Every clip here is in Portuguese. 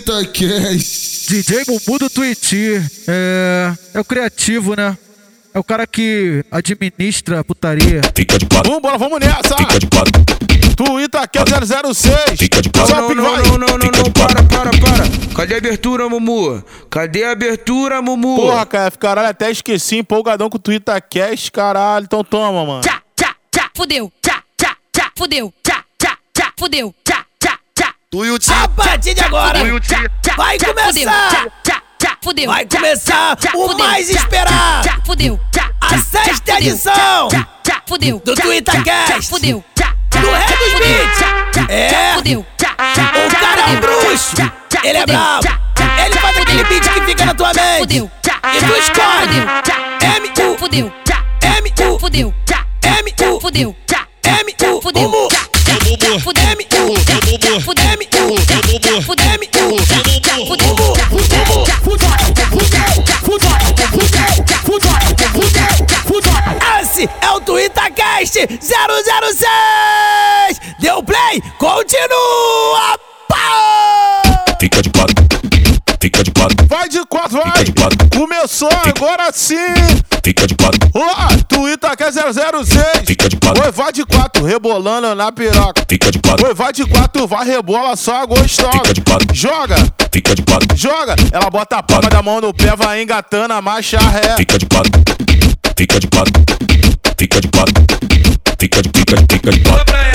Itaquest. DJ Bubu do Twitch é, é o criativo, né? É o cara que administra a putaria. Fica de quatro. Vambora, vamos nessa. Fica de quatro. Que é 006. Fica de quatro. Não, não, não, não, não, não, de para, para, para. Cadê a abertura, Mumu? Cadê a abertura, Mumu? Porra, cara, caralho, até esqueci, empolgadão com o Twitter Cast, caralho. Então toma, mano. tchá, tchá, tchá, fudeu, tchá, tchá, tchá, fudeu, tchá, tchá, tchá, fudeu, tchá, Tu e o A partir de agora vai começar. Fudeu. Vai começar o mais esperado. Fudeu. A sexta edição. Fudeu. Do Twittercast. Fudeu. Do Rei dos Beats. É. Fudeu. O cara é bruxo. Ele é brabo. Ele faz aquele beat que fica na tua mente. Fudeu. E tu escolhe. M-U. Fudeu. M-U. Fudeu. M-U. Fudeu. M U Bubu Bubu M U Bubu M U Bubu M U Bubu Bubu Esse é o TwitterCast 006 Deu play, continua Fica de quatro Fica de quatro. Vai de quatro, vai. Fica de quatro. Começou agora sim. Fica de quatro. Ó, Twitter que é 006. Fica de quatro. Oi, vai de quatro, rebolando na piroca. Fica de quatro. Oi, vai de quatro, vai rebola só gostosa. Fica de quatro. Joga, Fica de quatro. joga. Ela bota a palma da mão no pé, vai engatando a marcha ré. Fica de quatro. Fica de quatro. Fica de quatro. Fica de fica de fica de quatro.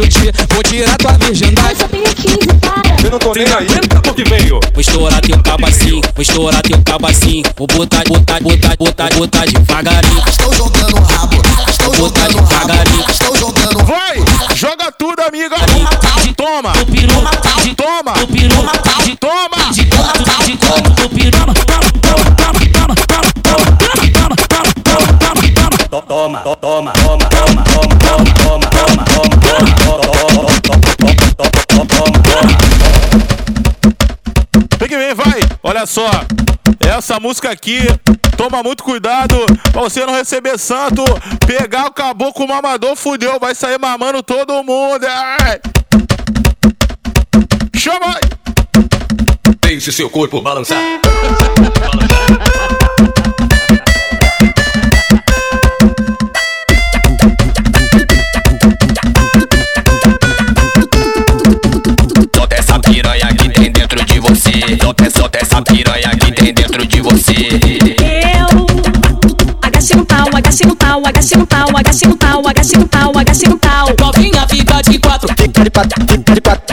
eu te vou tirar tua virgindade. Eu não tô nem aí, o que veio. Vou estourar teu cabacinho, assim, vou estourar teu cabacinho. Assim. Vou botar, botar, botar, botar, botar devagarinho. Estou jogando rabo, estou jogando o rabo, estou jogando Vai, joga tudo, amiga. Toma, toma, toma, toma, toma, toma, toma, toma. toma, toma, toma, toma, toma, toma, toma, toma. Vem que vem, vai. Olha só. Essa música aqui, toma muito cuidado pra você não receber santo. Pegar o caboclo mamador, fudeu. Vai sair mamando todo mundo. Ai. Chama. Deixe seu corpo balançar. Solta você. Eu agachei no pau, agachei no pau, agachei no pau, agachei no pau, agachei no pau, agachei no pau. Novinha fica de quatro.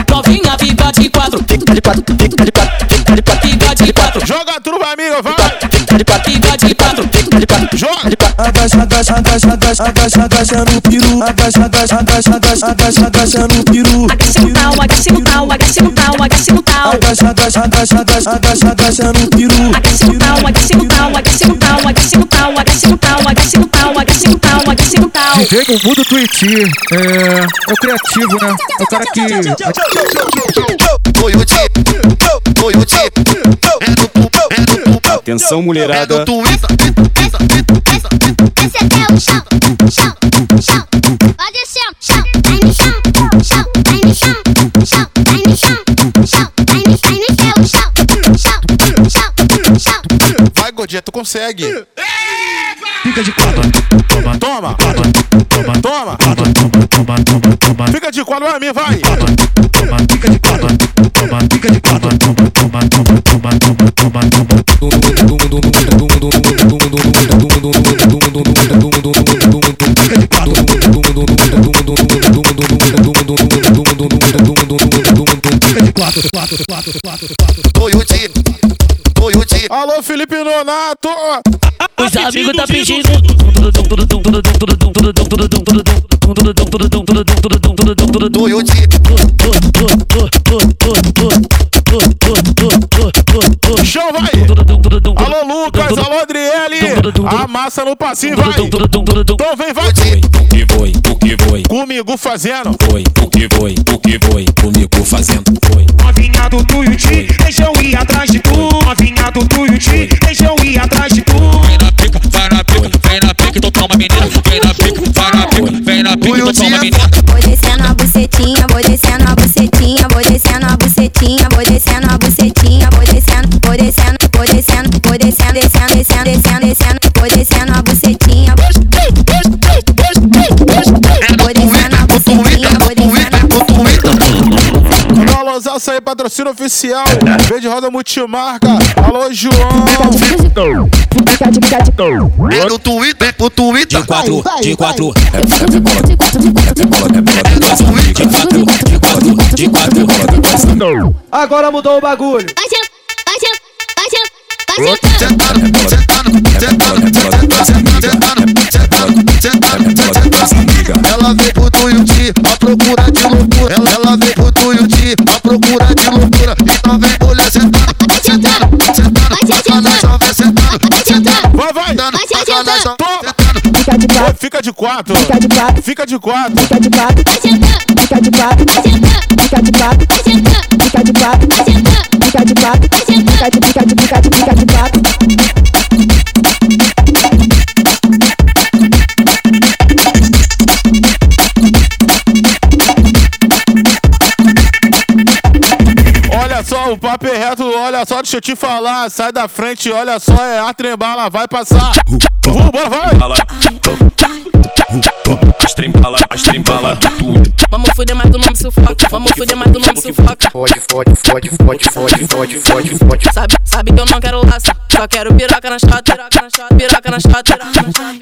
Novinha fica de quatro. Fica de quatro. Joga tudo, amiga, vai de quatro, bate de quatro, fica de quatro, joga de quatro. Abaixa, abaixa, abaixa, abaixa, abaixa, abaixa no piru. Abaixa, abaixa, abaixa, abaixa, abaixa, abaixa no piru. Agacha no pau, agacha no pau, agacha no pau, agacha no pau. Abaixa, abaixa, abaixa, abaixa, abaixa, abaixa no piru. Agacha no pau, agacha no tal agacha no pau, agacha no tal agacha no pau, agacha no tal agacha no pau, agacha no tal DJ com o mundo Twitch, é, o criativo, né? É o cara que... Foi o dia, foi o dia, é no, é no Atenção, É mulherada. Esse é o chão, chão, chão. Vai descendo, chão, vai no chão, chão, vai no chão, chão, vai no chão, chão, vai no vai no seu chão, chão, chão, chão. Vai, Gordinha, tu consegue fica de quatro. Toma, toma, toma, toma, toma, toma, toma, Fica de quatro, homem, vai. Toma, fica de quatro. Toma, fica de quatro. Toma, toma, toma, toma, toma, toma, toma. Fica de quatro, quatro, quatro, quatro, quatro. Tô e o time. Alô, Felipe Nonato. Os amigos tá pedindo. Chão, vai. Lucas, alô Adriele, amassa no passinho, vai. Então vem, vai. O que foi, o que foi? Comigo fazendo. Foi, o que foi, o que foi? Comigo fazendo. Foi. Novinha do Tuiuti, deixa eu ir atrás de tu. Novinha do Tuiuti, deixa eu ir atrás de tu. Vem na pica, vai na pica, vem na pica, então toma menina. Vem na pica, vai na pica, vem na pica, então toma menina. Vou descendo a bucetinha, vou descendo a bucetinha, vou descendo a bucetinha, vou descendo a bucetinha, vou descendo, vou descendo vou descendo, vou descendo, descendo, descendo, descendo, vou descendo a bucetinha. Vou descendo a bucetinha, vou descendo. Alô, Alzaça aí, patrocínio oficial. Verde Roda Multimarca. Alô, João. É no Twitter, pro Twitter. De quatro, de quatro. É bola, é bola, é bola, é bola. De quatro, de quatro, de quatro. Agora mudou o bagulho. Ela vem pro Tuiuti a procura de loucura. Ela, ela vem pro Tuiuti a procura de loucura. Então vem mulher sentando, sentando, sentando. Vai, vai, sentando, sentando. Vai, vai, sentando, sentando fica de quatro, fica de quatro, fica de quatro, fica de quatro, fica de quatro, fica de quatro, fica de quatro, fica de quatro, fica de quatro, fica de quatro, fica de quatro, fica de quatro, fica de quatro. O papo é reto, olha só, deixa eu te falar. Sai da frente, olha só, é a trembala, vai passar. Vambora, vai! Tudo. Vamos foder mais do nome sufoca. Vamos foder mais do nome sufoca. Fode, fode, fode, fode, fode, fode, fode, fode. Sabe, sabe que eu não quero laço. Só quero piroca na chota. Piroca na chota.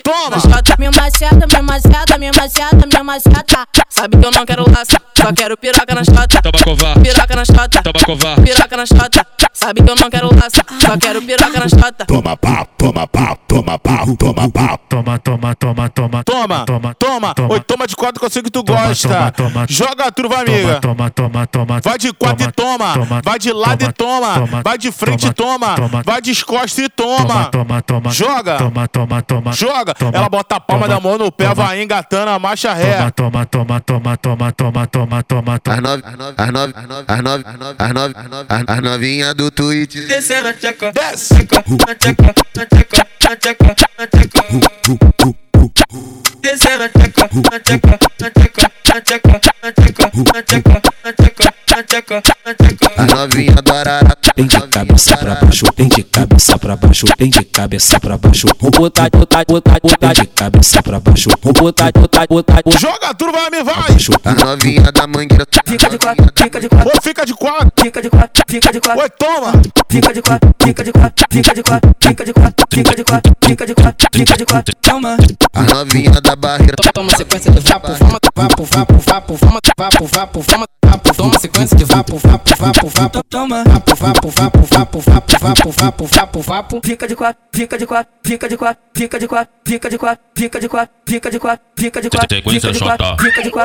Toma! Me maciata, me maciata, me maciata, minha maciata. Sabe que eu não quero laço. Só quero piroca na chota. Tabacová. Piroca na chota. Tabacová. Piroca na chota. Sabe que eu não quero laço. Só quero piroca na chota. Toma pá, toma pá, toma pá, toma pá. Toma, toma, toma, toma, toma. Toma, toma, toma. Oi, toma de quatro que eu sei que tu gosta. Joga tudo, vai, amiga. Toma, toma, toma. Vai de quatro e toma. Vai de lado e toma. Vai de frente e toma. Vai de costas e toma. toma. Joga. Joga. Ela bota a palma da mão no pé, vai engatando a marcha ré. Toma, toma, toma, toma, toma, toma, toma, toma. As nove, as nove, as nove, as nove, as do Twitch. Descendo a tcheca. Desce. Na tcheca, na tcheca, na tcheca, tcheca. Descendo a tcheca, a tcheca, a tcheca, a tcheca, a tcheca, a tcheca, a tcheca. A. Novinha do arara. Tem de cabeça pra baixo, tem de cabeça pra baixo, tem de cabeça pra baixo. Vou botar, botar, botar, botar de cabeça pra baixo. o botar, botar, botar, botar. Joga vai me vai. A novinha da mangueira. Fica de quatro, fica de quatro. Ô, fica de quatro. Fica de quatro, fica de quatro. Oi, toma. Fica de quatro, fica de quatro, fica de quatro, fica de quatro, fica de quatro, fica de quatro, fica de quatro. Toma. A novinha da barreira. Toma sequência do vapo, vapo, vapo, vapo, vapo, vapo, vapo, vapo, vapo vapo, toma sequência de vapo, vapo, vapo, vapo, toma, vapo, vapo, vapo, vapo, vapo, vapo, vapo, vapo, vapo, fica de quatro, fica de quatro, fica de quatro, fica de quatro, fica de quatro, fica de quatro, fica de quatro, fica de quatro, sequência chota,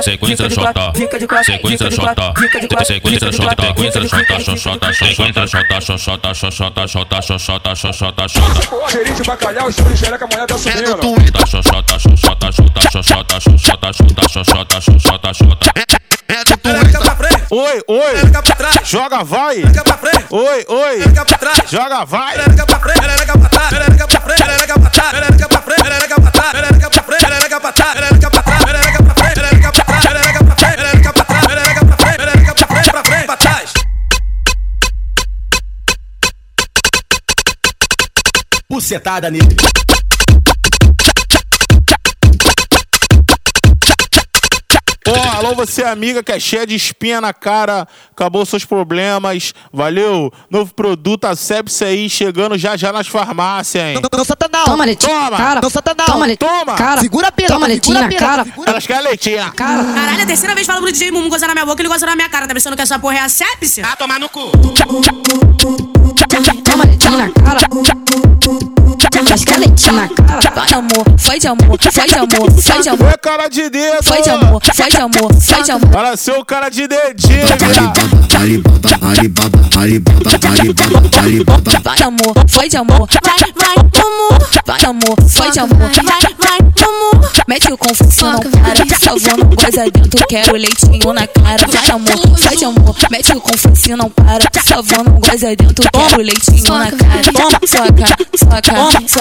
sequência chota, fica de quatro, sequência chota, sequência chota, sequência chota, chota, sequência chota, chota, chota, chota, chota, chota, chota, fica de bacalhau, espírito fica de tá subindo, chota, chota, chota, chota, chota, chota, chota, chota, chota, chota, chota, chota, é do frente. Oi, oi. Joga vai. Oi, oi. Joga vai. Bucetada nele. Bom, alô você amiga que é cheia de espinha na cara, acabou seus problemas, valeu. Novo produto, a sepsi aí, chegando já já nas farmácias, hein. Não, não, não satanal. Toma, Letinha, toma. cara. Não satanal. Toma, toma. cara. Segura a pena, Toma, Letinha, cara. Elas querem Letinha. Cara. Caralho, a terceira vez falando pro DJ Mumu gozar na minha boca, ele gozar na minha cara. Tá pensando que essa porra é a sepsi? Ah, tomar no cu. Toma, Letinha, cara castelete na cara. Vai de amor, vai de amor, vai de amor, vai de amor. É cara de dedo. Vai de amor, vai de amor, vai de amor. Para ser o cara de dedinho. Alibaba, alibaba, alibaba, alibaba, alibaba. Vai de amor, vai de amor, vai, vai, amor. Vai de amor, vai de amor, vai, vai, amor. Mete o confusão, para Salvou no gozadento, quero leitinho na cara. Vai de amor, vai de amor, mete o confusão, não para. Salvou no gozadento, quero leitinho na cara. Toma, sua cara, sua cara, sua cara.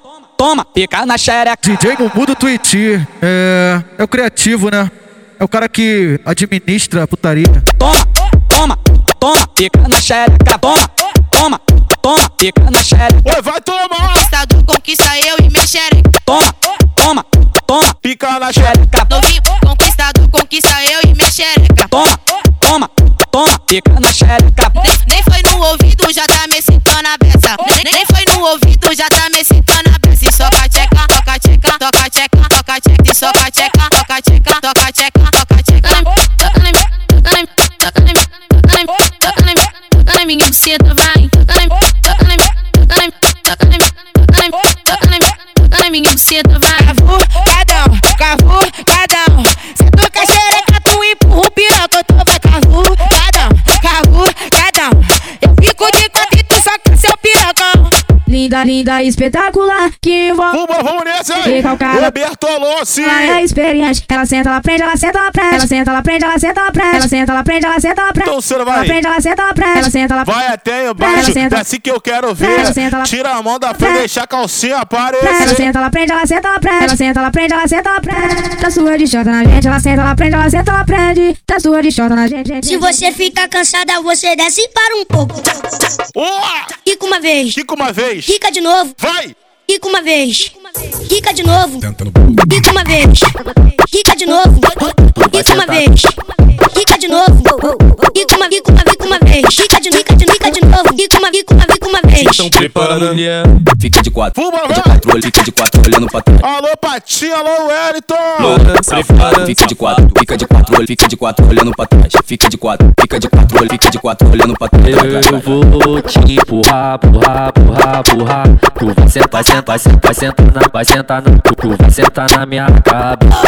DJ Mumu do Twitch é, é o criativo, né? É o cara que administra a putaria. Toma, toma, toma, pica na xereca, toma, toma, toma, pica na xereca. Oi, vai tomar! Conquistador conquista eu e minha xereca. Toma, toma, toma, Pica na xereca. Novinho, conquistador conquista eu e minha xereca. toma, toma, toma, pica na xereca. Nem, nem foi no ouvido, já tá me excitando a beça. Nem, nem foi no ouvido, já tá me excitando Linda, linda, espetacular, que envolve. Vamos, vamos nessa aí! Recalcada. Roberto Alossi! Ela é experiente, ela senta, ela prende, ela senta, ela prende. Ela senta, ela prende, ela senta, ela prende. Ela senta, ela prende, ela senta, ela prende. Então você não Ela vai! prende, ela senta, ela prende. Ela senta, ela Vai até Ela embaixo, senta. é assim que eu quero ver. Ela senta, ela- Tira a mão da frente, Ela- deixar a calcinha Ela aparecer. senta, ela prende, ela senta, ela prende. Ela senta, ela prende, ela senta, ela prende. Tá sua de chota na gente, ela senta, ela prende, ela senta, ela prende. Tá sua de chota na gente. Se você ficar cansada, você desce e para um pouco. Uá! Quica uma vez. Fica uma vez. Quica de novo. Vai! Quica uma vez. Quica de novo. Quica uma vez. Quica de novo. Quica uma vez. Quica de novo. Quica uma, quica uma, quica uma vez. Quica de, quica de, quica de novo. Quica uma, quica uma, quica uma vez. Tão preparando, mulher. Fica de quatro, Vamos, fica de quatro, fica de quatro, olhando pra trás. Alô, Patinha, alô, Wellington! Safada, fica de quatro, fica de quatro, fica de quatro, olhando pra trás. Fica de quatro, fica de quatro, fica de quatro, olhando pra trás. Eu vou te empurrar, empurrar, empurrar, empurrar. Tu vai sentar, sentar, sentar, sentar na, vai sentar na, tu, tu vai sentar na minha cabeça.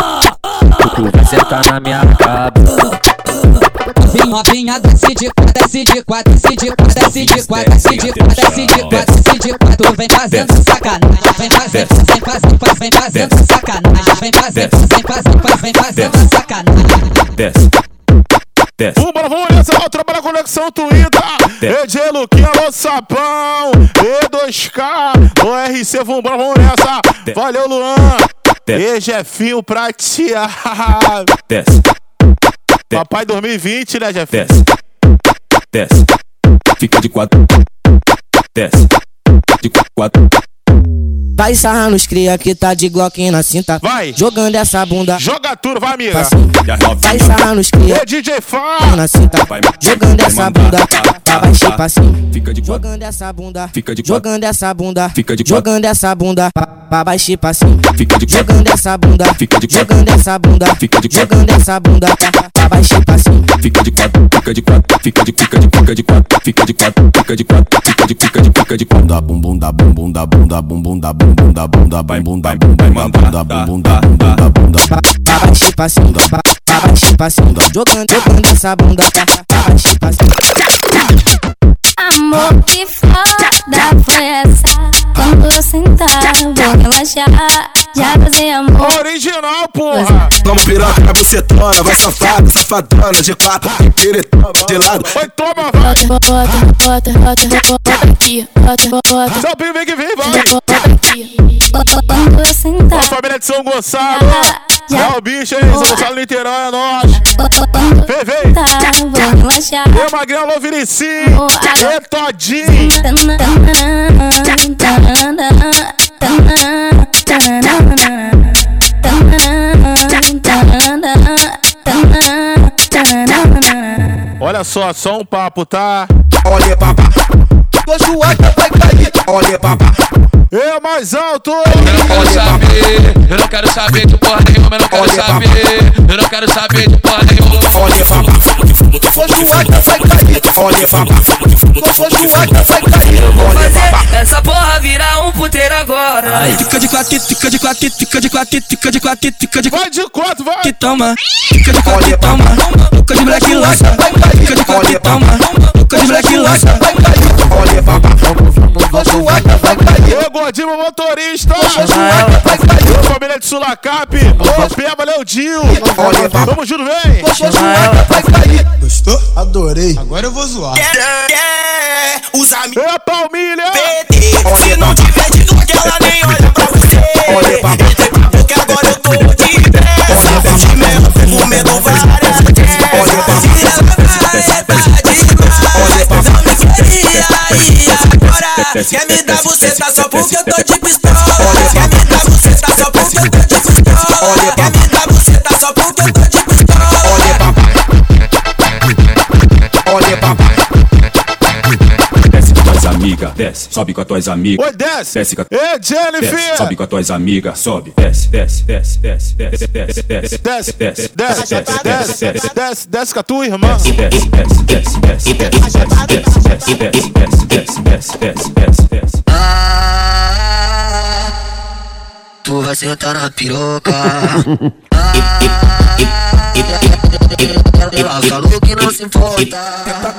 Tu, tu vai sentar na minha cabeça. Novinha, novinha, desce de quatro, desce de quatro, desce de quatro, desce de quatro, desce de quatro, desce de quatro, desce de quatro, vem fazendo sacanagem, vem fazendo, vem fazendo, faz- vem fazendo sacanagem, vem fazendo, vem fazendo, faz- vem fazendo sacanagem. Desce. Desce. Vambora, vamos nessa, ó, trabalha a conexão Twitter. EJ Luquinha, alô, Sapão. E2K, o RC, vambora, vamos nessa. Valeu, Luan. E Jefinho prateado. Desce. Papai 2020, né, Jefinho? Desce. Desce. Fica de quatro. Desce. De quatro. Vai sarrar nos cria que tá de Glock na cinta. Vai. Jogando essa bunda. Joga tudo, vai, amiga. Passinho. Vai sarrar nos cria Ô, DJ Fá. na cinta. Jogando essa bunda. Pra baixo e passinho. Fica de quatro. Jogando essa bunda. Fica de quatro. Jogando essa bunda. Fica de quatro. Jogando essa bunda. Pra, pra baixo e de quatro. Jogando essa bunda. Fica de quatro. Jogando essa bunda. Fica de quatro. Jogando essa bunda. Pra, pra baixo e passinho. Fica de quatro, fica de quatro, fica de fica de fica de quatro, fica de quatro, fica de quatro, fica de fica de fica de quatro. Da bum bum da bum bum da bum da bum bum da bum bum da bum da bum bum da bum bum da bum da bum bum da bum bum da bum da Pra, pra baixo e. Pra, pra baixo e passinho. Jogando, jogando essa bunda. Pra, pra baixo e passinho. Amor, que foda foi essa? Quando eu sentar, vou relaxar. Já gozei amor. Original, porra. Toma piroca na bucetona, vai safada, safadona de quatro, piretona de lado. Vai, toma, vai. Bota, bota, bota, bota, bota aqui. Bota, bota, Seu primo vem que vem, vai. bota aqui. Quando eu sentar, Ó, família de São Gonçalo. É o bicho, hein? São Gonçalo Niterói, é nóis. quando Vem, vem. tá, vou relaxar. E Magrinho, alô, Vinici. E Todinho. Olha só, só um papo, tá? Olha papá, tô suado, vai cair. Olha papá, É mais alto. Eu não quero saber, eu não quero saber de porra nenhuma, eu não quero saber, eu não quero saber de porra nenhuma. olha papá, tô suado, vai cair. Olha papá, tô suado, vai cair. Olha papá. Essa porra virar um puteiro agora. Fica de quatro, fica de quatro, fica de quatro, fica de quatro, fica de Vai de quatro, vai. que toma, fica de quatro que toma, boca de moleque lança, fica de quatro que toma, boca de moleque Ô, Gordinho, motorista. Joana. Família de Sulacap. Ô, Pé, valeu, Vamos junto, vem. Gostou? Adorei. Agora eu vou zoar. Os amigos. Ô, Palmilha. Aí agora. Quer me dar você tá só porque eu tô de pistola. Quer me dar você tá só porque eu tô de pistola. Sobe com as tuas amigas. Oi, desce. Desce com a... Ei, Jennifer. Desce, sobe com as tuas amigas, sobe, desce, desce, desce, desce, desce, desce, desce, Desce, desce, desce, desce, desce, desce, desce com a tua irmã. desce, desce, desce, desce, desce, desce, desce, desce, desce, desce, desce, desce, desce, desce. Tu vai sentar na piroca. Ela falou que não se importa.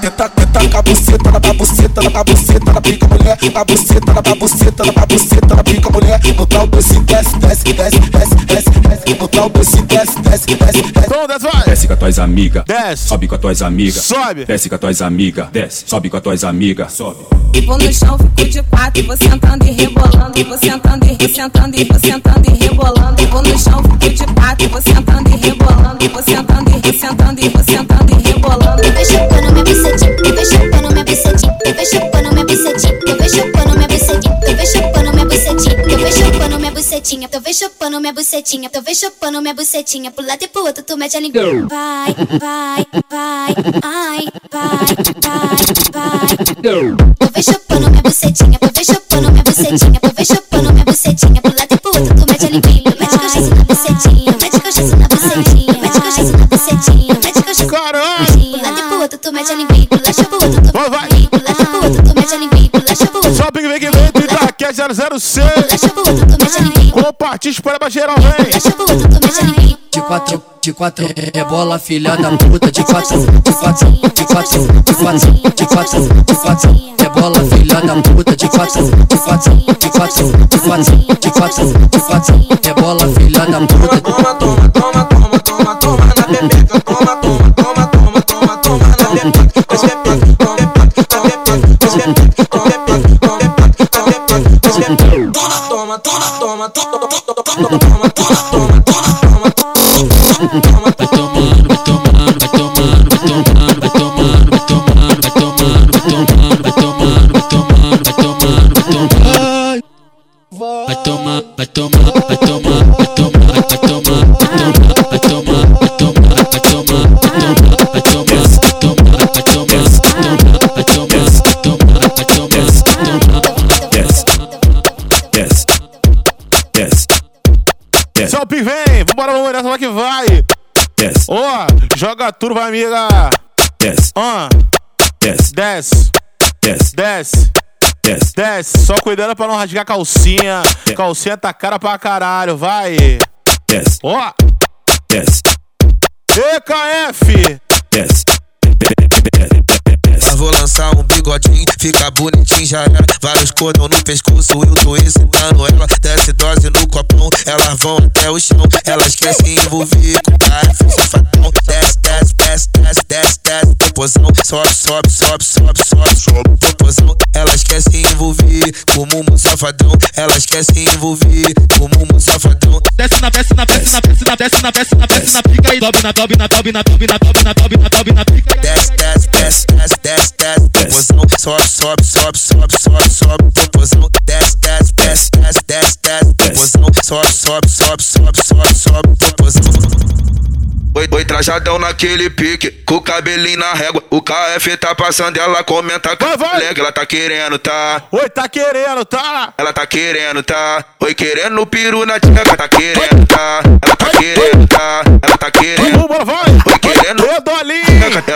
Tenta, tenta, com a buceta, na buceta, na buceta, na pica mulher. Na buceta, na buceta, na buceta, na pica mulher. No tal desse desce, desce, desce, desce, desce, desce. No tal desse desce, desce, desce, desce. Então, desce, vai. Desce com as tuas amigas, Desce. sobe com as tuas amigas, Sobe. desce com as tuas amigas, desce, sobe com as tuas amigas, sobe. Vou no chão, fico de quatro, vou sentando e rebolando, vou sentando e vou sentando e vou sentando e rebolando. Vou no chão, fico de quatro, vou sentando e rebolando, vou sentando e vou sentando e vou sentando e rebolando. Eu vou chupando minha bucetinha, eu vou chupando minha bucetinha, eu vou chupando minha bucetinha, eu vou chupando minha bucetinha, eu vou chupando minha bucetinha, eu vou chupando minha bucetinha, eu vou chupando minha bucetinha, eu vou chupando minha bucetinha, pro lado e pro outro tu mete a língua. Vai, vai, vai, ai, vai, vai, vai. Eu vou chupando minha bucetinha, eu vou chupando minha bucetinha, eu vou chupando minha bucetinha, pro lado e pro outro tu mete a língua. Espalha pra geral, vem. De quatro, de quatro, é bola filha da puta. De quatro, de quatro, de quatro, de quatro, de quatro, de quatro, é bola filha da puta. De quatro, de quatro, de quatro, de quatro, de quatro, de quatro, é bola filha da puta. Toma, toma, toma, toma, toma, toma na bebeca. Toma, toma, toma, toma, toma, toma na bebeca. Desce bebeca, toma bebeca, toma bebeca, desce bebeca, toma bebeca, toma bebeca, toma desce bebeca. Toma, toma, toma, toma, Yes. Yes. Só vem, vambora, vamos nessa, só que vai. Ó, oh, joga turva amiga. Yes. On. Yes. Desce. Yes. Desce. Desce. Só cuidando pra não rasgar a calcinha. Calcinha tá cara pra caralho, vai. Ó. Oh. EKF. Mas vou lançar um bigodinho, fica bonitinho já era. Vários cordão no pescoço, eu tô excitando ela. Desce dose no copão, elas vão até o chão. Elas querem se envolver com o cara, safadão. Desce, desce, desce, desce, desce, desce, popozão. Sobe, sobe, sobe, sobe, sobe, sobe, popozão. Elas querem se envolver com o mumu safadão. Elas querem se envolver com o mumu safadão. Desce na, desce na, desce na, desce na, desce na, desce na, desce na pica e dobe na, dobe na, dobe na, dobe na, dobe na, dobe na, dobe na pica. Desce, desce, desce, desce, desce, desce, popozão. Sobe, sobe, sobe, sobe, sobe, sobe, popozão. Desce, desce, desce, desce, desce, desce, popozão. Sobe, sobe, sobe, sobe, sobe, sobe, popozão. Oi, oi, trajadão naquele pique, com o cabelinho na régua. O KF tá passando, ela comenta colega. Ela tá querendo, tá? Oi, tá querendo, tá? Ela tá querendo, tá? Oi, querendo o peru na tcheca, tá querendo, tá? Ela tá querendo, tá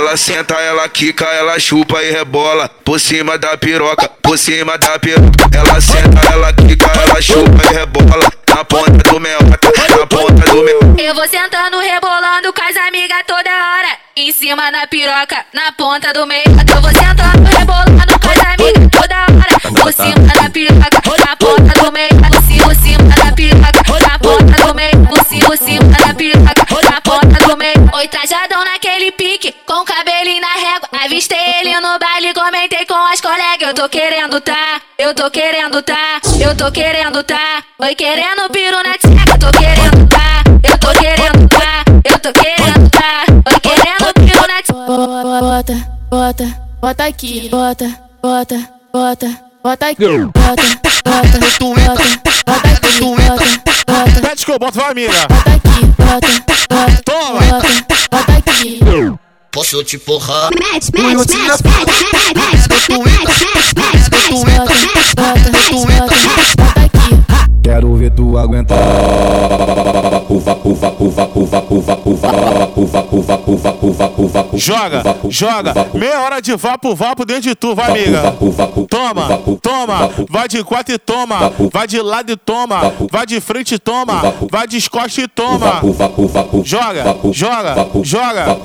Ela senta, ela quica, ela chupa e rebola. Por cima da piroca, por cima da piroca. Ela senta, ela quica, ela chupa e rebola. Na ponta do mel, na ponta do mel. Eu vou sentando, rebolando com as amigas toda hora. Em cima da piroca, na ponta do meio. Eu vou sentando, rebolando com as amigas toda hora. Por cima da piroca, Oi, trajadão naquele pique, com cabelinho na régua. Avistei ele no baile, comentei com as colegas. Eu tô querendo tá, eu tô querendo tá, eu tô querendo tá. Oi, querendo piro na tcheca, eu tô querendo tá, eu tô querendo tá, eu tô querendo tá. Oi, querendo piro na tcheca. Bota, bota, bota aqui, bota, bota, bota, bota aqui, bota, bota, bota, bota aqui, bota. bota. Pede que eu boto, vai, amiga. Bota aqui, bota, bota, Toma. bota, bota aqui. Posso te porrar? Match, match, match, match, match, match, match, match, match, match, Bota, bota, bota, bota aqui. Quero ver tu aguentar. Puva, puva, puva, puva, puva, puva, puva, puva, puva, puva, puva, puva. Joga, joga. Meia hora de vapo, vapo dentro de tu, vai, amiga. Toma, toma. Vai de quatro e toma. Vai de lado e toma. Vai de frente e toma. Vai de escosta e toma. Joga, joga, joga.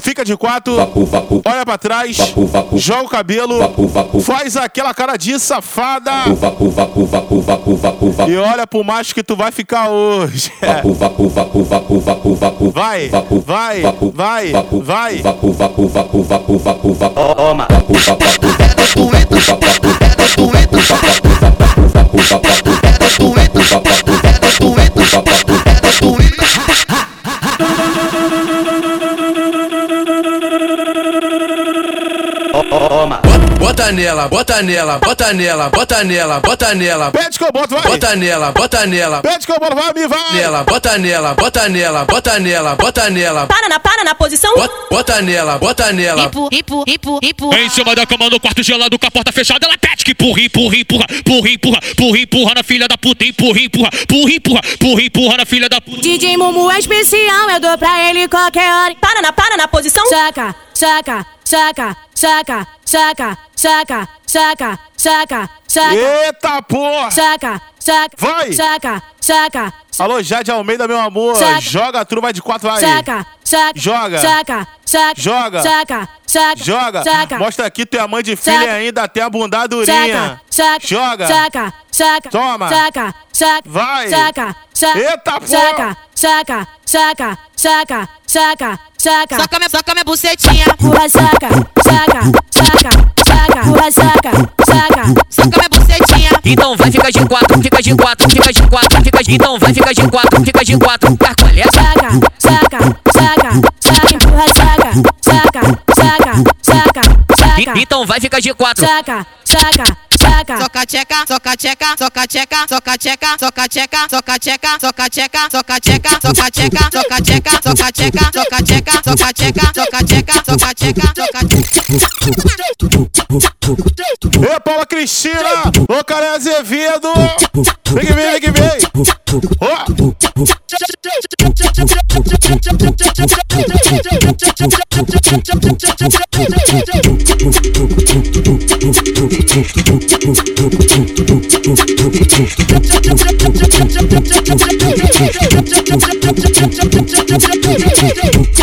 Fica de quatro. Olha pra trás. Joga o cabelo. Faz aquela cara de safada. E olha pro macho que tu vai ficar hoje. Vai, vai, vai, vai. Toma. Toma. Bota nela, bota nela, bota nela, bota nela, bota nela. Pede que eu boto, vai. Bota nela, bota nela. Pede que eu boto, vai, me vai. Nela, bota nela, bota nela, bota nela, bota nela. Para na, para na posição. Bota, bota nela, bota nela. Empurra, empurra, empurra, empurra. Em cima da cama no quarto gelado com a porta fechada, ela pede que empurra, empurra, empurra, empurra, empurra, empurra, empurra na filha da puta, empurra, empurra, empurra, empurra, empurra, empurra na filha da puta. DJ Mumu é especial, eu dou pra ele qualquer hora. Para na, para na posição. Saca, saca, saca, saca, saca, saca, saca, saca, saca. Eita porra! Saca, saca, Vai. saca, saca, Alô, Jade Almeida, meu amor. Saca. Joga a turma de quatro aí. saca, saca, Joga. saca, saca, Joga. saca, saca, Joga. saca, Mostra aqui, tu é mãe de filha Saca. ainda tem a bunda saca, durinha. saca, Joga. saca, saca, Toma. saca, saca, Vai. saca, saca, Eita, porra. saca, saca, saca, saca, saca, saca, minha, soca minha bucetinha. Pula, saca, saca, saca, saca, pula, saca, saca, Soca minha bucetinha. Então vai ficar de quatro, fica de quatro, fica de quatro, fica de então vai ficar de quatro, fica de quatro, carcolé. saca, saca, saca, saca, empurra, saca, saca, saca, saca, saca, Então vai ficar de quatro. saca, saca, saca. Soca tcheca, soca tcheca, soca tcheca, soca tcheca, soca tcheca, soca tcheca, soca tcheca, soca tcheca, soca tcheca, soca tcheca, soca tcheca, soca tcheca, soca tcheca, soca tcheca, soca tcheca, soca Ê, Paula Cristina. Ô, cara Azevedo. Vem que vem, vem que vem. Ó.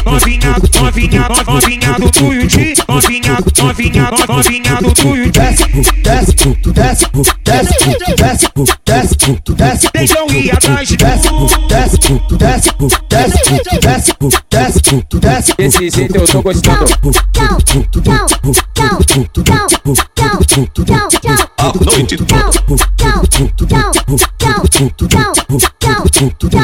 Novinha, novinha, novinha do Tuiuti, novinha, novinha, novinha do Tuiuti. Desce, desce, desce, desce, desce, desce, desce. Deixa eu ir atrás de Desce, desce, desce, desce, desce, desce, desce. Desse jeito eu tô gostando. A toda,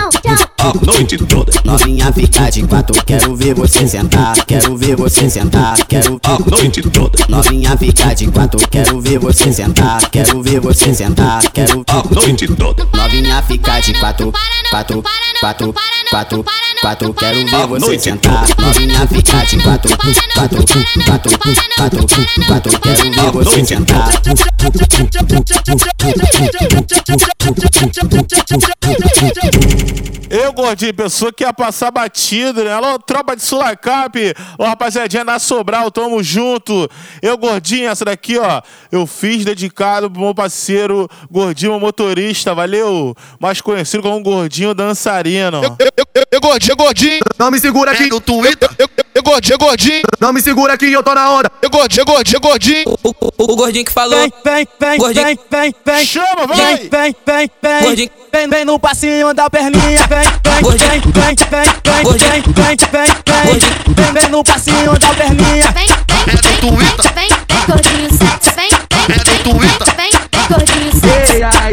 a noite toda, Novinha fica de quatro, quero ver você sentar, quero ver você sentar, quero a noite toda, Novinha fica de quatro, quero ver você sentar, quero ver você sentar, quero a noite toda, Novinha fica de quatro, quatro, quatro, quatro, quatro, quero ver você sentar. Novinha fica de quatro, quatro, quatro, quatro, quatro, quero ver você sentar. Eu, gordinho, pessoa que ia passar batido, né? Alô, tropa de Sulacap. Ô, rapaziadinha da Sobral, tamo junto. Eu, gordinho, essa daqui, ó. Eu fiz dedicado pro meu parceiro Gordinho motorista, valeu? Mais conhecido como Gordinho Dançarino. Eu, eu, eu, eu gordinho, eu gordinho. Não me segura aqui. no Twitter. Eu, eu, eu gordinho, eu gordinho. Não me segura aqui, eu tô na onda. Eu gordinho, eu gordinho, eu gordinho. O, o, o gordinho que falou. Vem, vem, vem, Gordinho. vem, vem, vem. Chama, vai! Vem, vem, vem, vem. Gordinho. Vem, vem no passinho da perninha. Vem, vem, Gordinho. vem, vem, vem, vem, Gordinho. vem, vem, vem, vem. Gordinho. Vem, vem no passinho da perninha. Vem, vem, vem, vem, vem, gordinho sexy, vem, vem, É Twitter. Vem, vem gordinho. Ei, ai, ai,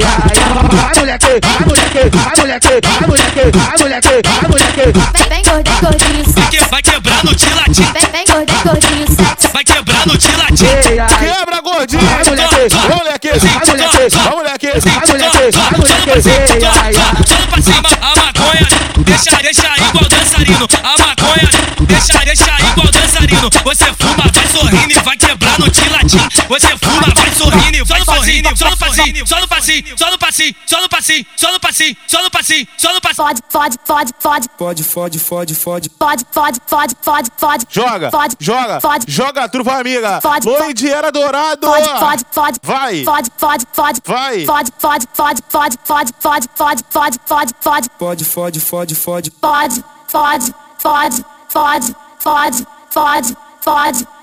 vai moleque, vai moleque, vai moleque, vai moleque, vai moleque, vai moleque. Vem, vem gordinho, gordinho. Que vai quebrar no tilatim. Vem, vem gordinho, gordinho. Vai quebrar no tilatim. Ei, ai, Quebra, gordinho. vai moleque, Vai, moleque. vai moleque, Vai, moleque. vai moleque, vai moleque. Só pra cima, a maconha. Deixa, deixa igual dançarino. A maconha. Deixa, deixa igual dançarino. Você fuma, vai sorrindo e vai quebrar no tilatim. Você fuma, vai sorrindo e vai sorrindo. Só no passinho, só no passinho, só no passinho, só no passinho, só no passinho, só no passinho, só no passinho. Fode, fode, fode, fode. Fode, fode, fode, fode. Fode, fode, fode, fode, fode. Joga, Fode, joga, fode. joga, truva amiga. Fode, Lloyd era dourado. Fode, fode, fode. Vai. Fode, fode, fode. Vai. Fode, fode, fode, fode, fode, fode, fode, fode, fode, fode. Fode, fode, fode, fode. Fode, fode, fode, fode, fode, fode, fode,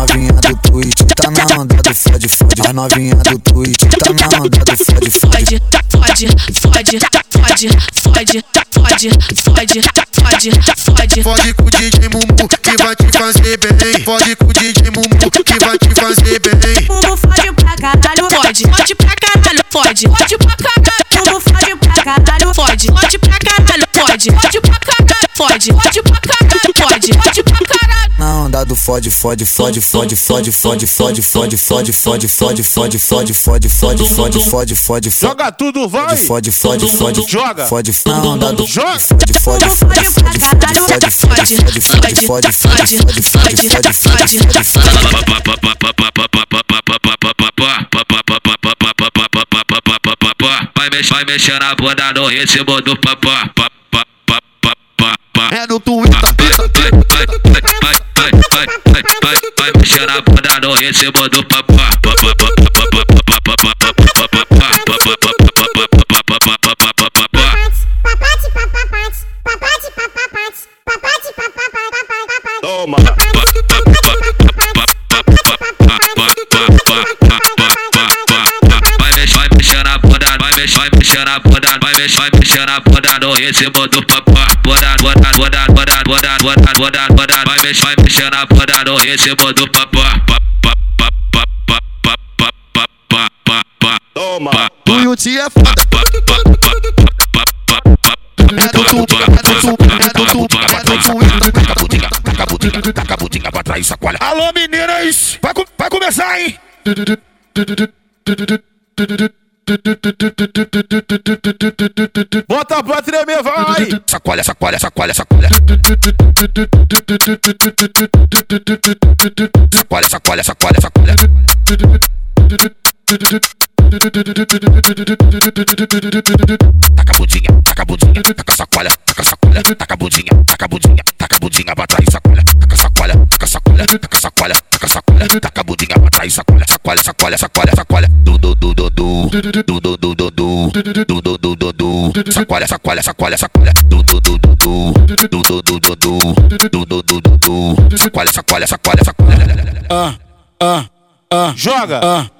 novinha do Twitch tá na onda do fode, fode. A novinha do Twitch tá na onda do fode, fode. Fode, fode, fode, fode, fode, fode, fode, fode. Fode com o DJ Mumu que vai te fazer bem. Fode com o DJ Mumu que vai te fazer bem. Mumu fode pra caralho, fode, fode pra caralho, fode, fode pra caralho. Mumu fode pra caralho, fode, fode pra caralho, fode, fode pra caralho, fode, fode pra caralho, fode, fode pra caralho. Do fode, fode, fode, fode, fode, fode, fode, fode, fode, fode, fode, fode, fode, fode, fode, fode, fode, fode, Joga tudo, vai. fode, fode, fode, Joga. fode, na onda do Joga. fode, fode, fode, fode, fode, fode, fode, fode, fode, fode, fode, fode, fode, fode, fode, Vai mexer, vai mexer na bunda no ritmo do papá. É no Twitter. Vai, vai, vai, vai, mexer na bunda no ritmo do papá. Toma. Vai mexer na bunda, vai mexer na bunda, vai mexer na bunda no ritmo do papá. Bunda, bunda, bunda, bunda, bunda, bunda, bunda, bunda, mex, vai me a para no recebo do papá. Toma, tu e o tia é foda. Alô meninas, vai, vai começar, hein? Bota pra tremer, vai! Sacolha, sacolha, sacolha, sacolha. Sacolha, sacolha, sacolha, sacolha. Taca a bundinha, taca a bundinha, taca a sacolha, taca a sacolha, taca a bundinha, taca a bundinha, taca a bundinha pra trás, sacolha sacolha, taca sacolha, taca sacolha, taca a budinha pra trás, sacolha, sacolha, sacolha, sacolha, sacolha, do do do do do, do do do do do, do do do do do, sacolha, sacolha, sacolha, sacolha, do do do do do, do do do do do, do do do do, sacolha, sacolha, sacolha, sacolha. Ah, ah, ah, joga. Ah.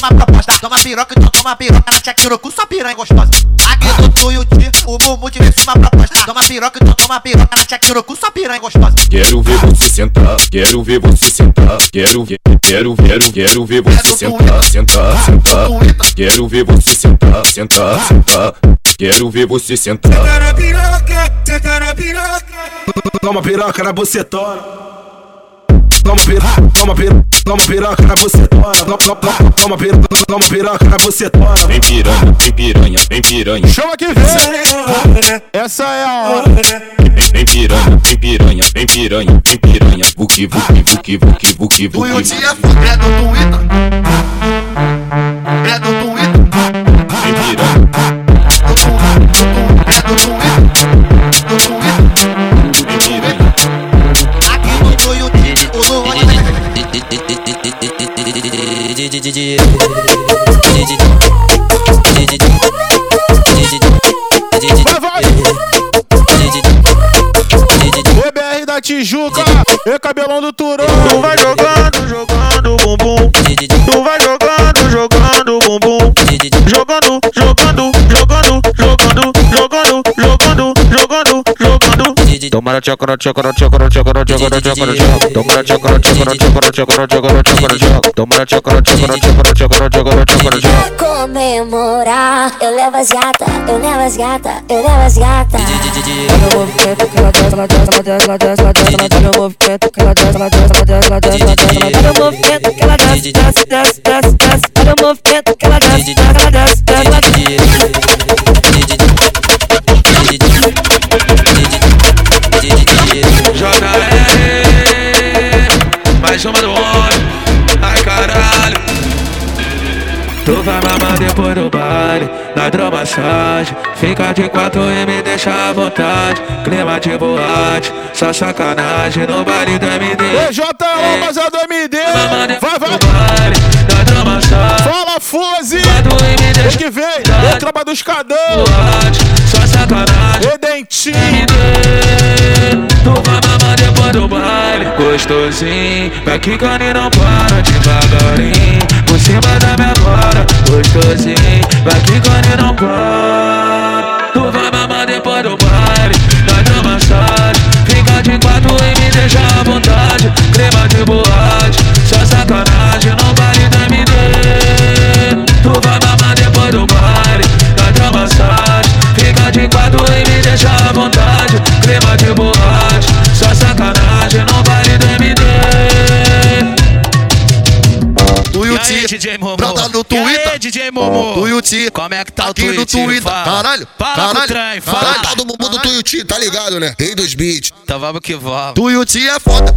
uma proposta. Toma piroca, então toma piroca na tchequirocu, sua piranha gostosa. Aqui no Tuiuti, o Mumu te uma proposta. Toma piroca, então toma piroca na tchequinha no cu, sua piranha gostosa. Quero ver você sentar, quero ver você sentar, quero ver, quero, quero, quero ver você sentar, sentar, sentar. Quero ver você sentar, sentar, sentar. Quero ver você sentar. Senta na piroca, senta na piroca. Toma piroca na bucetona. Toma piroca, toma piroca, toma piroca na bucetona. Toma, toma, toma piroca, toma piroca na bucetona. Vem piranha, vem piranha, vem piranha. Chama que vem. Essa é a hora. Vem, piranha, vem piranha, vem piranha, vem piranha. Vuki, vuki, vuki, vuki, vuki, Tu e o vuki. Foda. É do Twitter. É do Twitter. O BR da Tijuca, e cabelão do Turão. Tu vai jogando, jogando bumbum. Tu vai jogando, jogando bumbum. Jogando, jogando, jogando, jogando, jogando, jogando, de Tomara chocoro, chocoro, chocoro, chocoro, chocoro, chocoro, chocoro. Tomara chocoro, chocoro, chocoro, chocoro, chocoro, chocoro, chocoro. Tomara chocoro, chocoro, chocoro, chocoro, chocoro, chocoro, chocoro. Comemorar, eu levo as gata, eu levo as gata, eu levo as gata. Meu movimento que ela dança, ela dança, ela dança, ela dança, ela dança. Meu movimento que ela dança, ela dança, ela dança, ela dança, ela dança. Meu movimento que ela dança, dança, dança, dança, dança. Movimento que ela dança, dança, ela dança. Depois do baile, na hidromassagem. Fica de quatro e me deixa à vontade. Clima de boate, só sacanagem. No baile do MD Ei, JL, rapaziada do MD. Vai, vai. baile, Fala, e me O que vem? O tropa do escadão. boate, só sacanagem. E dentinho. Depois do baile. Gostosinho Vai quicando e não para? Devagarinho Por cima da minha glória. Gostosinho Vai quicando e não para é que tá o Aqui no Twitch? Twitter. Fala. Caralho. Fala Caralho. trem, fala. Caralho, todo mundo do Tu e o Ti, tá ligado, né? Rei dos beats. Então vamos que vamos. Tu e o Ti é foda.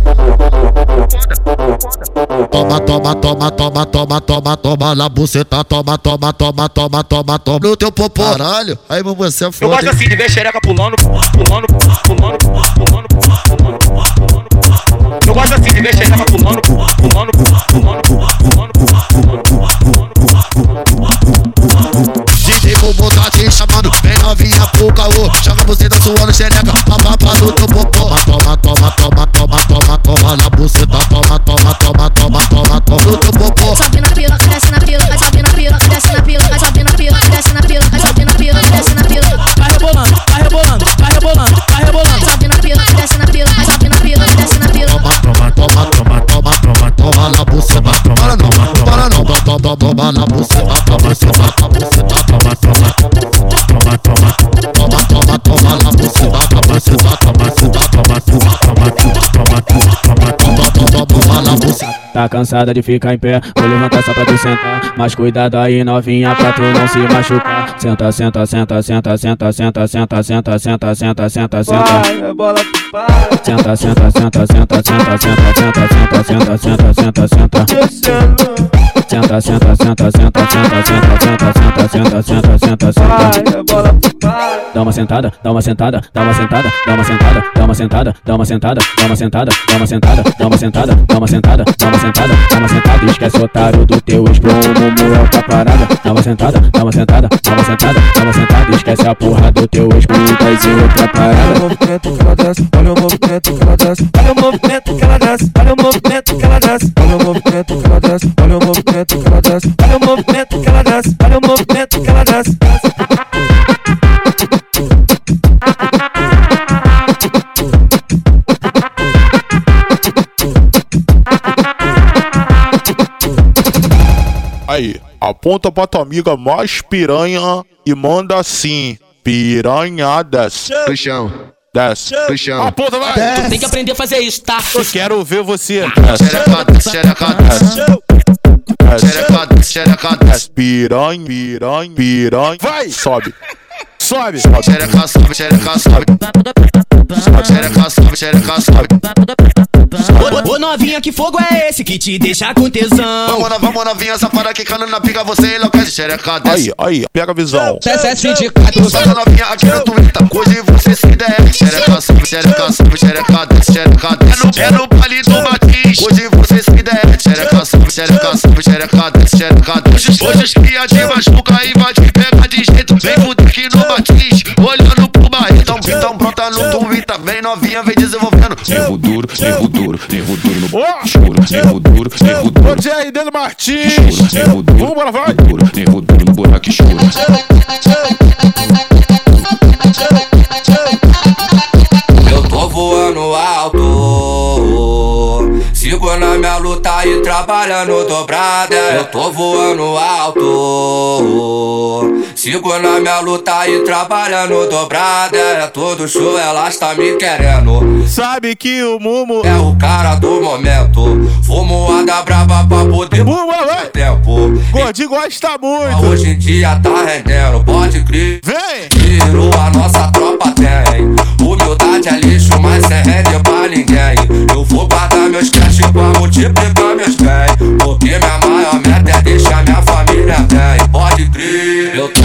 Toma, toma, toma, toma, toma, toma, toma na buceta, toma, toma, toma, toma, toma, toma no teu popô. Caralho, aí você é Eu foda. gosto hein? assim de ver xereca pulando, pulando, pulando, pulando, pulando, pulando, pulando. Eu gosto assim de ver xereca pulando, pulando, pulando, pulando, pulando, DJ pro caô. Chama você da suando xereca, papapá no teu popô. Toma, toma, toma, toma, toma, toma na buceta, toma, toma, toma, toma, toma, toma Tá cansada de ficar em pé, vou levantar só pra tu sentar. Mas cuidado aí, novinha, pra tu não se machucar. Senta, senta, senta, senta, senta, senta, senta, senta, senta, senta, senta, senta. bola Senta, senta, senta, senta, senta, senta, senta, senta, senta, senta, senta, senta. Senta, senta, senta, senta, senta, senta, senta, senta, senta, senta, senta. Dá uma sentada, dá uma sentada, dá uma sentada, dá uma sentada, dá uma sentada, dá uma sentada, dá uma sentada, dá uma sentada, dá uma sentada, dá uma sentada, dá uma sentada, dá uma sentada, esquece otário do teu ex-promo, moel tá parada, dá uma sentada, dá uma sentada, dá uma sentada, dá uma sentada, esquece a porra do teu ex-putas e outra parada olha o movimento que ela desce, olha o movimento que ela desce, olha o movimento que ela desce, olha o movimento que ela desce, olha o movimento que ela desce, olha o movimento que ela desce, olha o movimento que ela desce. Aí, aponta pra tua amiga mais piranha e manda assim, piranhadas. No. Desce. Do chão. Aponta, vai. Tu tem que aprender a fazer isso, tá? Eu quero ver você. Xereca desce, xereca desce. Xereca desce, xereca desce. Piranha, piranha, piranha. Vai, sobe. Sobe, sobe. Xereca sobe, xereca sobe. Xereca sobe, xereca sobe. Ô, novinha, que fogo é esse que te deixa com tesão? Vamos, na- vamos novinha, safada quicando na pica, você enlouquece. Xereca desce. Aí, aí, pega a visão. Santa novinha aqui no Twitter, hoje você se der. Xereca sobe, xereca sobe, xereca desce, xereca desce. É no, é no do Martins, hoje. Xereca sobe, xereca desce, xereca desce. Hoje os cria machuca e vai te pegar de jeito. Vem fuder aqui no Martins, olhando pro barril. Então, então pronta no Twitter, vem novinha, vem desenvolvendo. Nervo duro, nervo duro, nervo duro no choro, nervo duro, nervo duro, Ô, Jerry Dele Martins. nervo duro, Vamos, bora, vai. duro, nervo duro no buraco escuro. Trabalhando dobrada. Eu tô voando alto. Sigo na minha luta e trabalhando dobrada. É todo show, ela está me querendo. Sabe que o Mumu É o cara do momento. Fumoada brava pra poder Mumu, vai. tempo. Gordinho gosta muito. Hoje em dia tá rendendo, pode crer. Vem. Tiro a nossa tropa tem. Humildade é lixo, mas sem rende pra ninguém. Eu meus cash pra multiplicar meus bens. Porque minha maior meta é deixar minha família bem. Pode crer, eu tô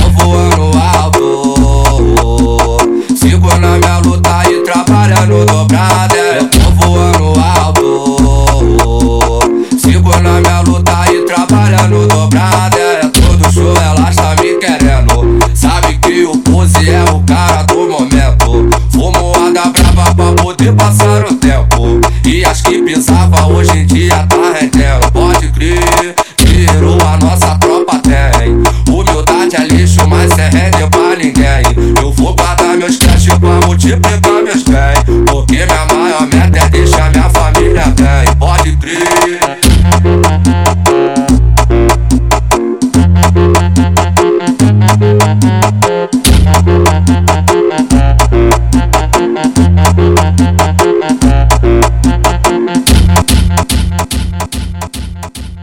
pra poder passar o tempo. E as que pisava hoje em dia tá rendendo. Pode crer, tirou a nossa tropa tem. Humildade é lixo, mas sem rende pra ninguém. Eu vou guardar meus cash pra multiplicar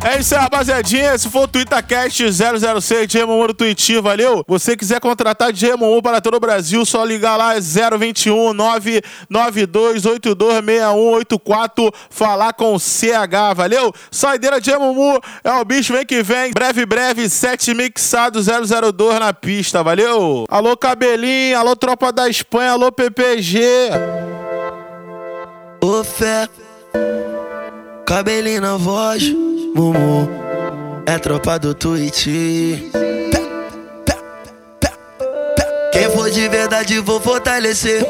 É isso aí, rapaziadinha. Esse foi o TwitterCast 006 de Remomo do Twitch, valeu? Você quiser contratar de Remomo para todo o Brasil, só ligar lá 021 992826184, falar com CH, valeu? Saideira de Remomo é o bicho, vem que vem. Breve, breve, 7 mixado 002 na pista, valeu? Alô, cabelinho, alô, tropa da Espanha, alô, PPG. Ô fé, cabelinho na voz, Mumu, é tropa do Twitch. Quem for de verdade vou fortalecer.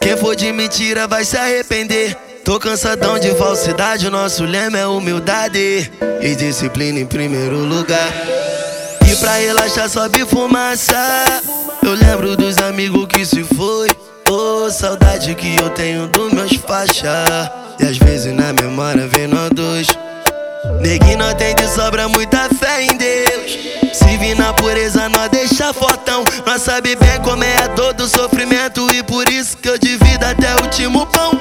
Quem for de mentira vai se arrepender. Tô cansadão de falsidade, o nosso lema é humildade e disciplina em primeiro lugar. E pra relaxar sobe fumaça. Eu lembro dos amigos que se foi. Ô, saudade que eu tenho dos meus faixa. E às vezes na memória vem nós dois. Neguinho tem de sobra muita fé em Deus. Se vir na pureza, nós deixa fortão. Nós sabe bem como é a dor do sofrimento. E por isso que eu divido até o último pão.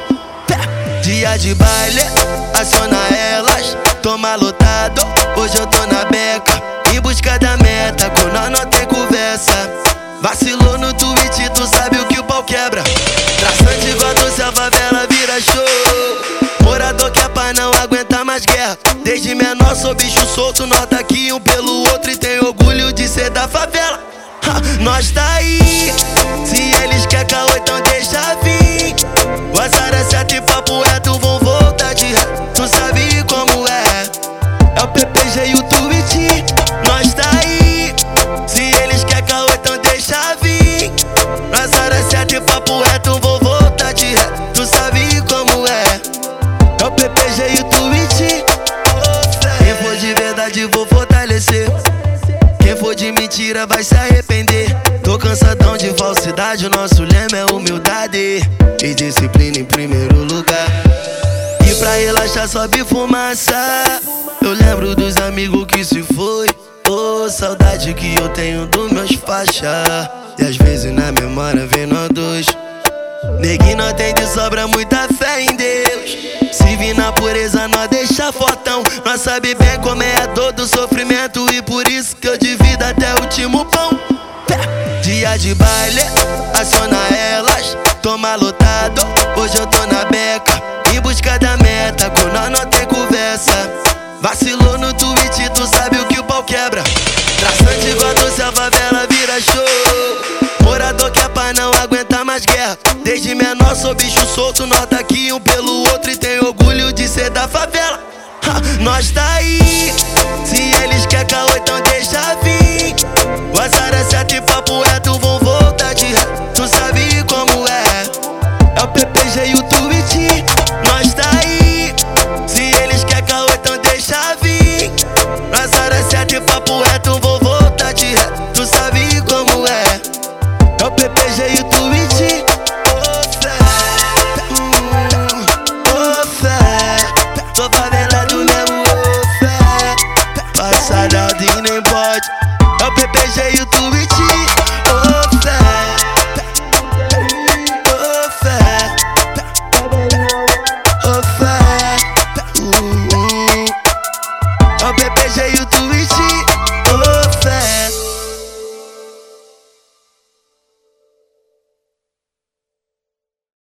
Dia de baile, aciona elas. Toma lotado, hoje eu tô na beca. Em busca da meta, com nós não tem conversa. Vacilou no tweet, tu sabe o que o pau quebra. Traçante igual doce, a favela vira show. Desde menor sou bicho solto, nota aqui um pelo outro e tem orgulho de ser da favela. Ha, nós tá aí. Se eles querem caô, então deixa vir. O azar é certo e papo reto vão voltar de ré. Tu sabe como é. É o PPG e o mentira, vai se arrepender. Tô cansadão de falsidade, nosso lema é humildade. E disciplina em primeiro lugar. E pra relaxar, sobe fumaça. Eu lembro dos amigos que se foi. Ô, saudade que eu tenho dos meus faixa. E às vezes na memória vem nós dois. Neguinho tem de sobra muita fé em Deus. Se vir na pureza, nós deixa fortão. Nós sabe bem como é a dor do sofrimento. E por isso que eu divido até o último pão. Dia de baile, aciona elas. Toma lotado, hoje eu tô na beca. Em busca da meta, com nós não tem conversa. Vacilou no tweet, tu sabe o que o pau quebra. Traçante igual a favela vira show. Morador que é pai não aguenta mais guerra. Desde menor sou bicho solto, nota aqui um pelo outro e tem orgulho de ser da favela. Ha, nós tá aí. Se eles querem caô, então deixa vir. O azar é certo e papo reto, vão voltar de. Tu sabe como é. É o PPG e o tweet.